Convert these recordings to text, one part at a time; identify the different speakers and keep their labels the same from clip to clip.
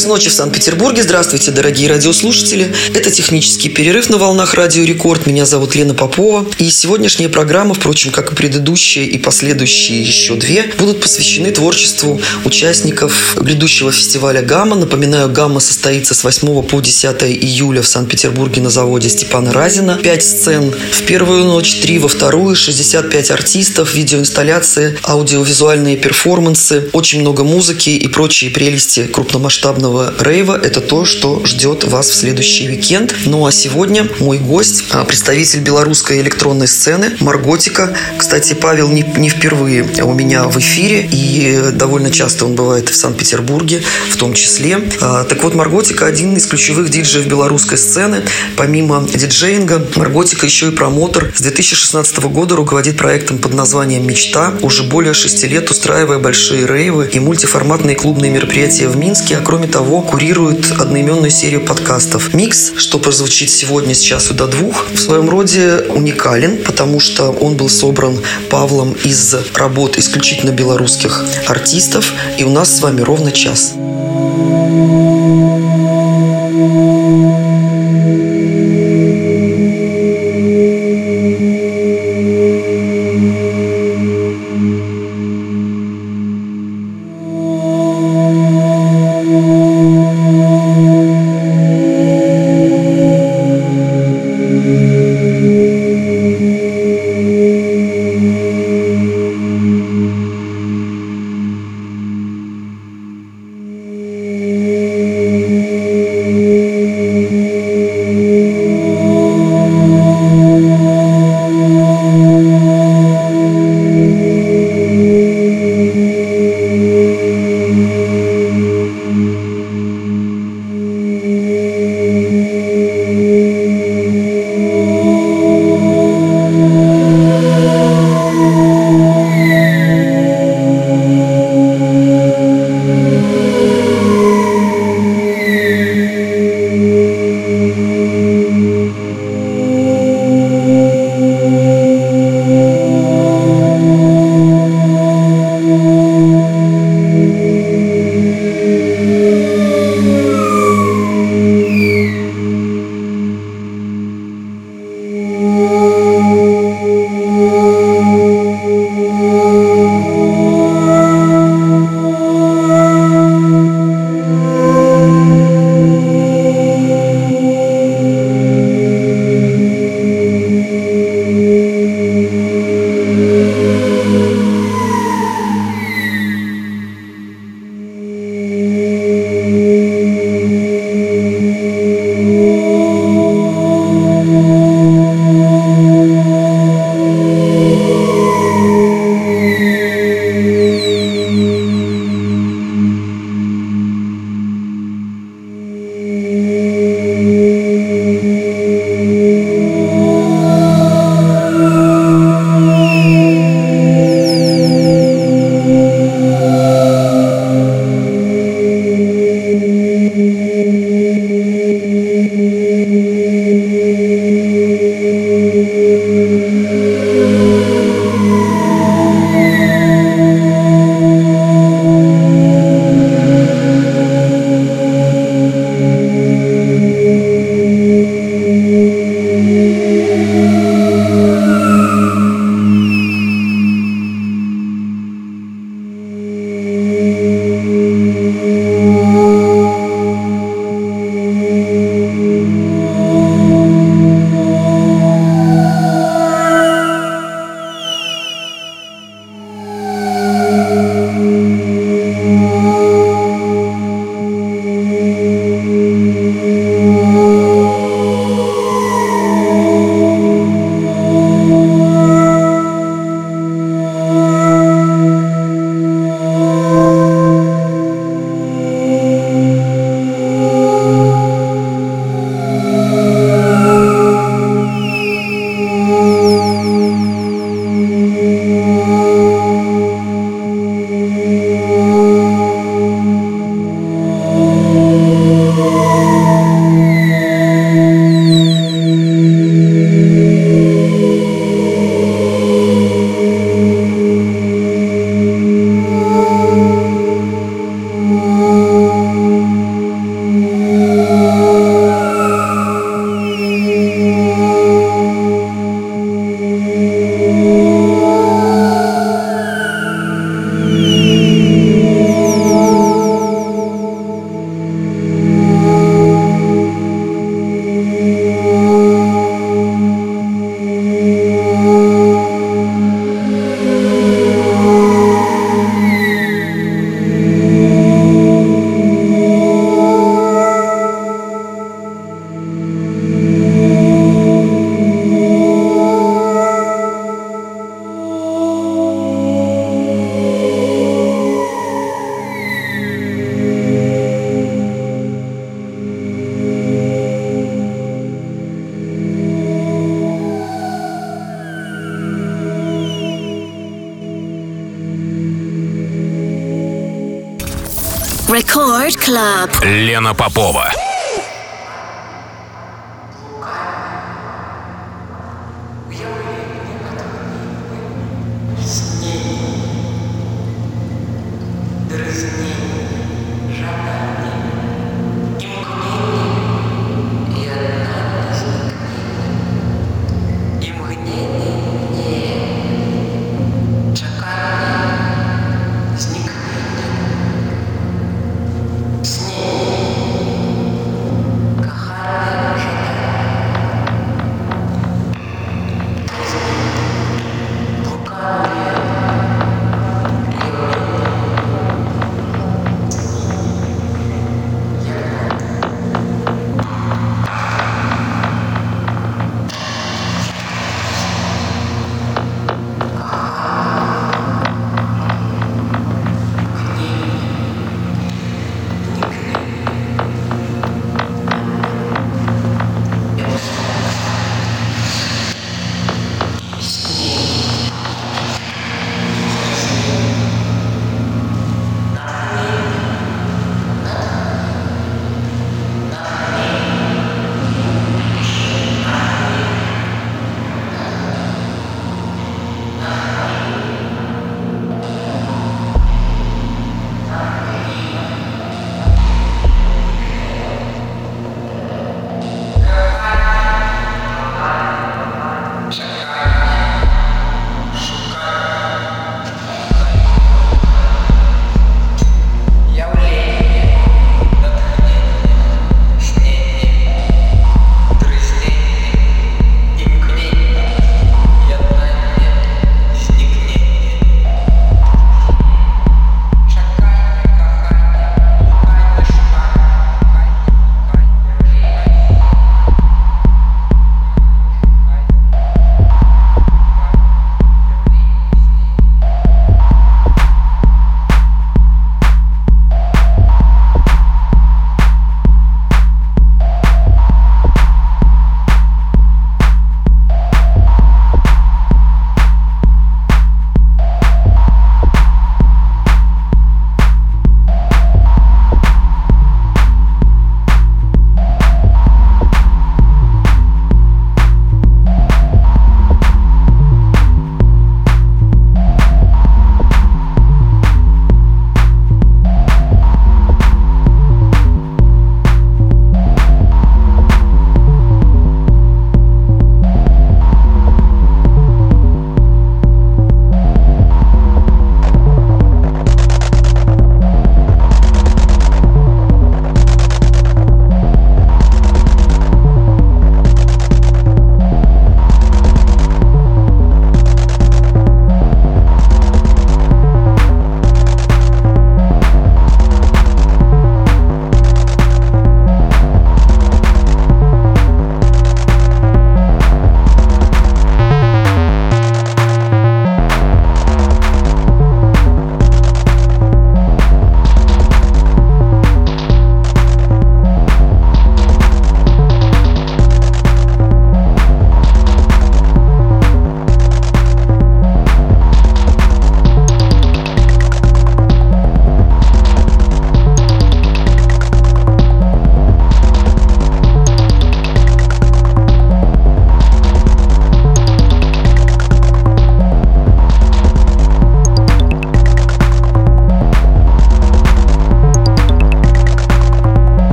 Speaker 1: Час ночи в Санкт-Петербурге. Здравствуйте, дорогие радиослушатели. Это технический перерыв на волнах Радио Рекорд. Меня зовут Лена Попова. И сегодняшняя программа, впрочем, как и предыдущие и последующие еще две, будут посвящены творчеству участников грядущего фестиваля «Гамма». Напоминаю, «Гамма» состоится с 8 по 10 июля в Санкт-Петербурге на заводе Степана Разина. Пять сцен в первую ночь, три во вторую, 65 артистов, видеоинсталляции, аудиовизуальные перформансы, очень много музыки и прочие прелести крупномасштабного масштабного рейва – это то, что ждет вас в следующий уикенд. Ну а сегодня мой гость, а, представитель белорусской электронной сцены Марготика. Кстати, Павел не, не впервые у меня в эфире, и довольно часто он бывает в Санкт-Петербурге в том числе. А, так вот, Марготика – один из ключевых диджеев белорусской сцены. Помимо диджеинга, Марготика еще и промотор. С 2016 года руководит проектом под названием «Мечта», уже более шести лет устраивая большие рейвы и мультиформатные клубные мероприятия в Минске, а кроме того, курирует одноименную серию подкастов. Микс, что прозвучит сегодня с часу до двух, в своем роде уникален, потому что он был собран Павлом из работ исключительно белорусских артистов, и у нас с вами ровно час.
Speaker 2: Record Лена Попова.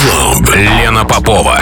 Speaker 2: Клаб. Лена Попова.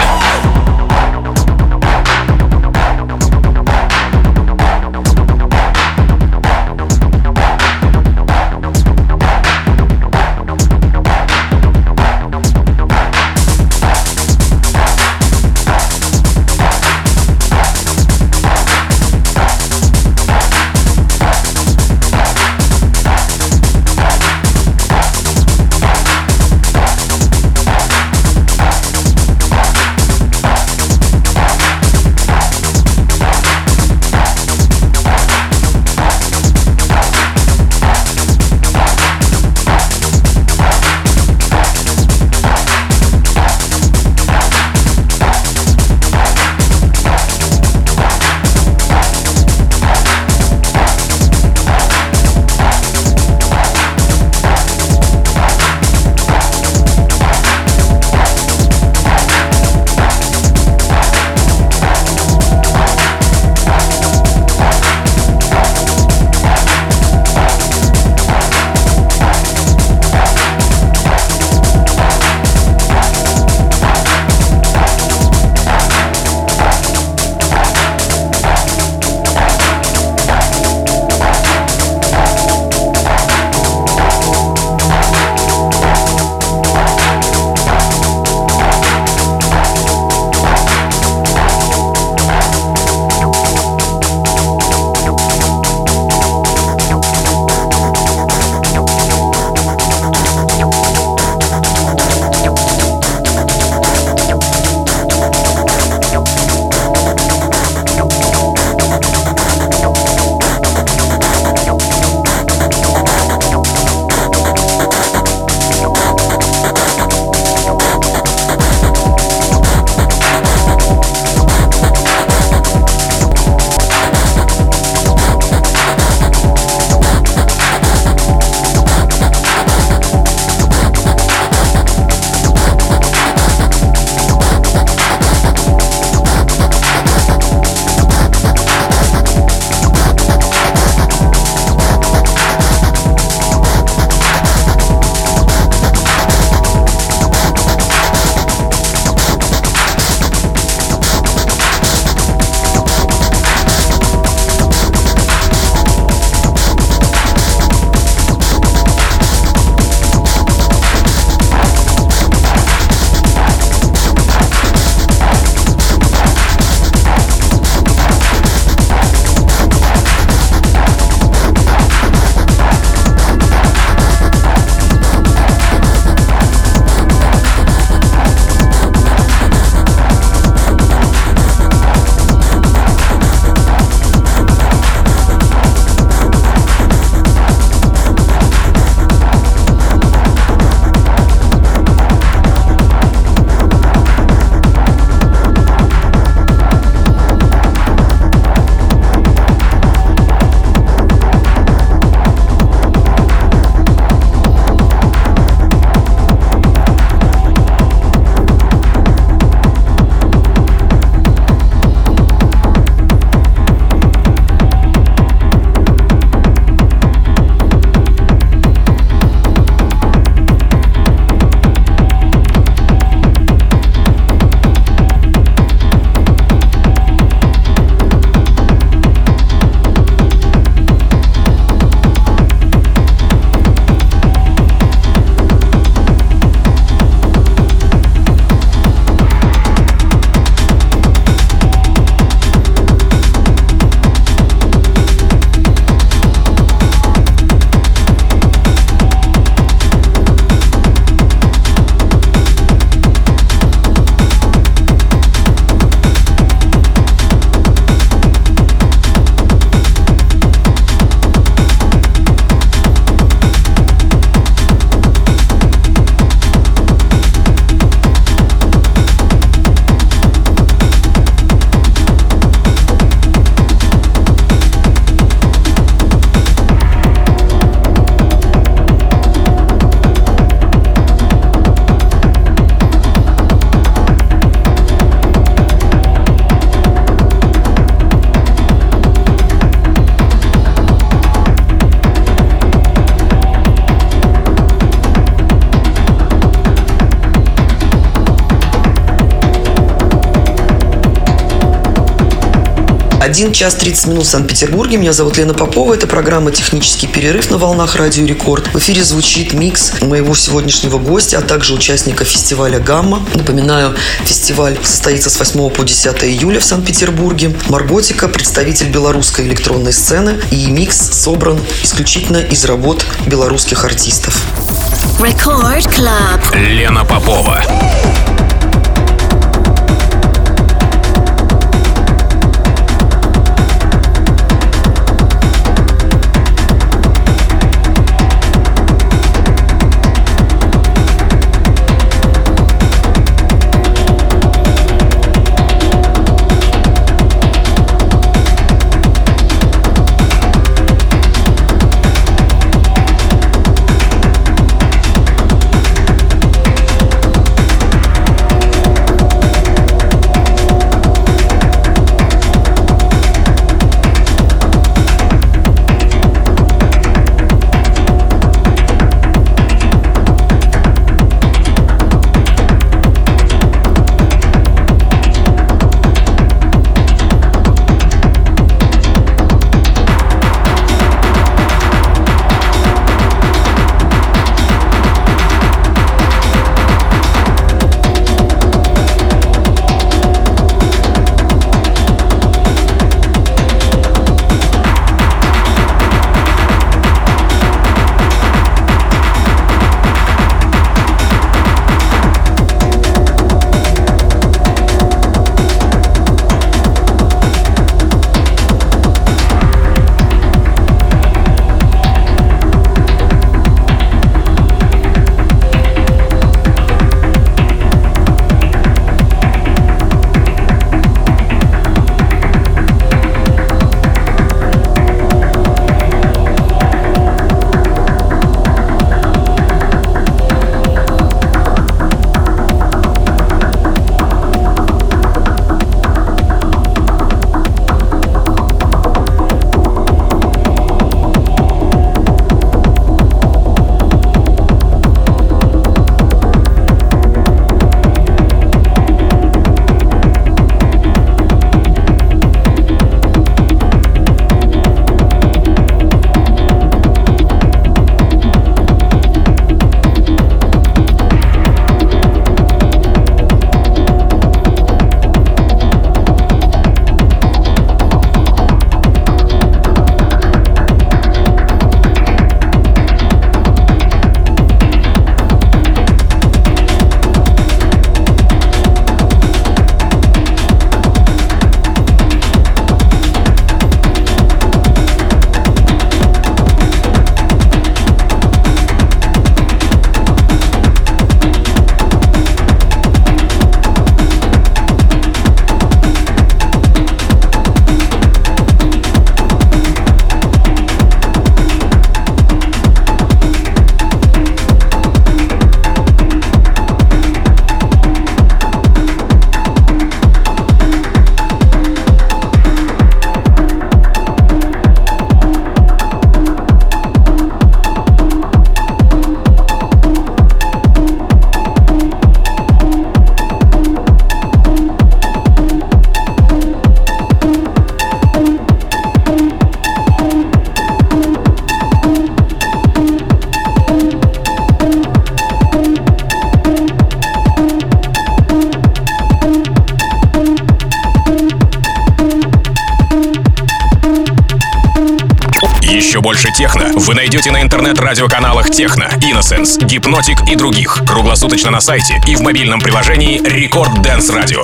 Speaker 1: 21 час 30 минут в Санкт-Петербурге. Меня зовут Лена Попова. Это программа «Технический перерыв» на волнах Радио Рекорд. В эфире звучит микс моего сегодняшнего гостя, а также участника фестиваля «Гамма». Напоминаю, фестиваль состоится с 8 по 10 июля в Санкт-Петербурге. Марготика – представитель белорусской электронной сцены. И микс собран исключительно из работ белорусских артистов.
Speaker 3: Record Club.
Speaker 2: Лена Попова. Интернет-радиоканалах Techno, Innocence, Hypnotic и других. Круглосуточно на сайте и в мобильном приложении Record Dance Radio.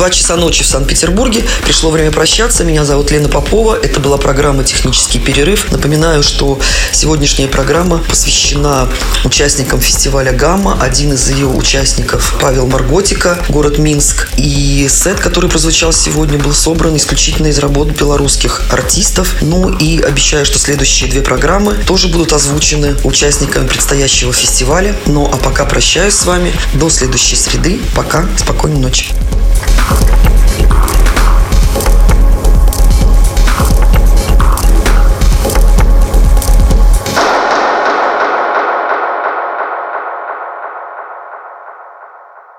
Speaker 1: Два часа ночи в Санкт-Петербурге. Пришло время прощаться. Меня зовут Лена Попова. Это была программа «Технический перерыв». Напоминаю, что сегодняшняя программа посвящена участникам фестиваля «Гамма». Один из ее участников Павел Марготика, город Минск. И сет, который прозвучал сегодня, был собран исключительно из работ белорусских артистов. Ну и обещаю, что следующие две программы тоже будут озвучены участниками предстоящего фестиваля. Ну а пока прощаюсь с вами. До следующей среды. Пока. Спокойной ночи.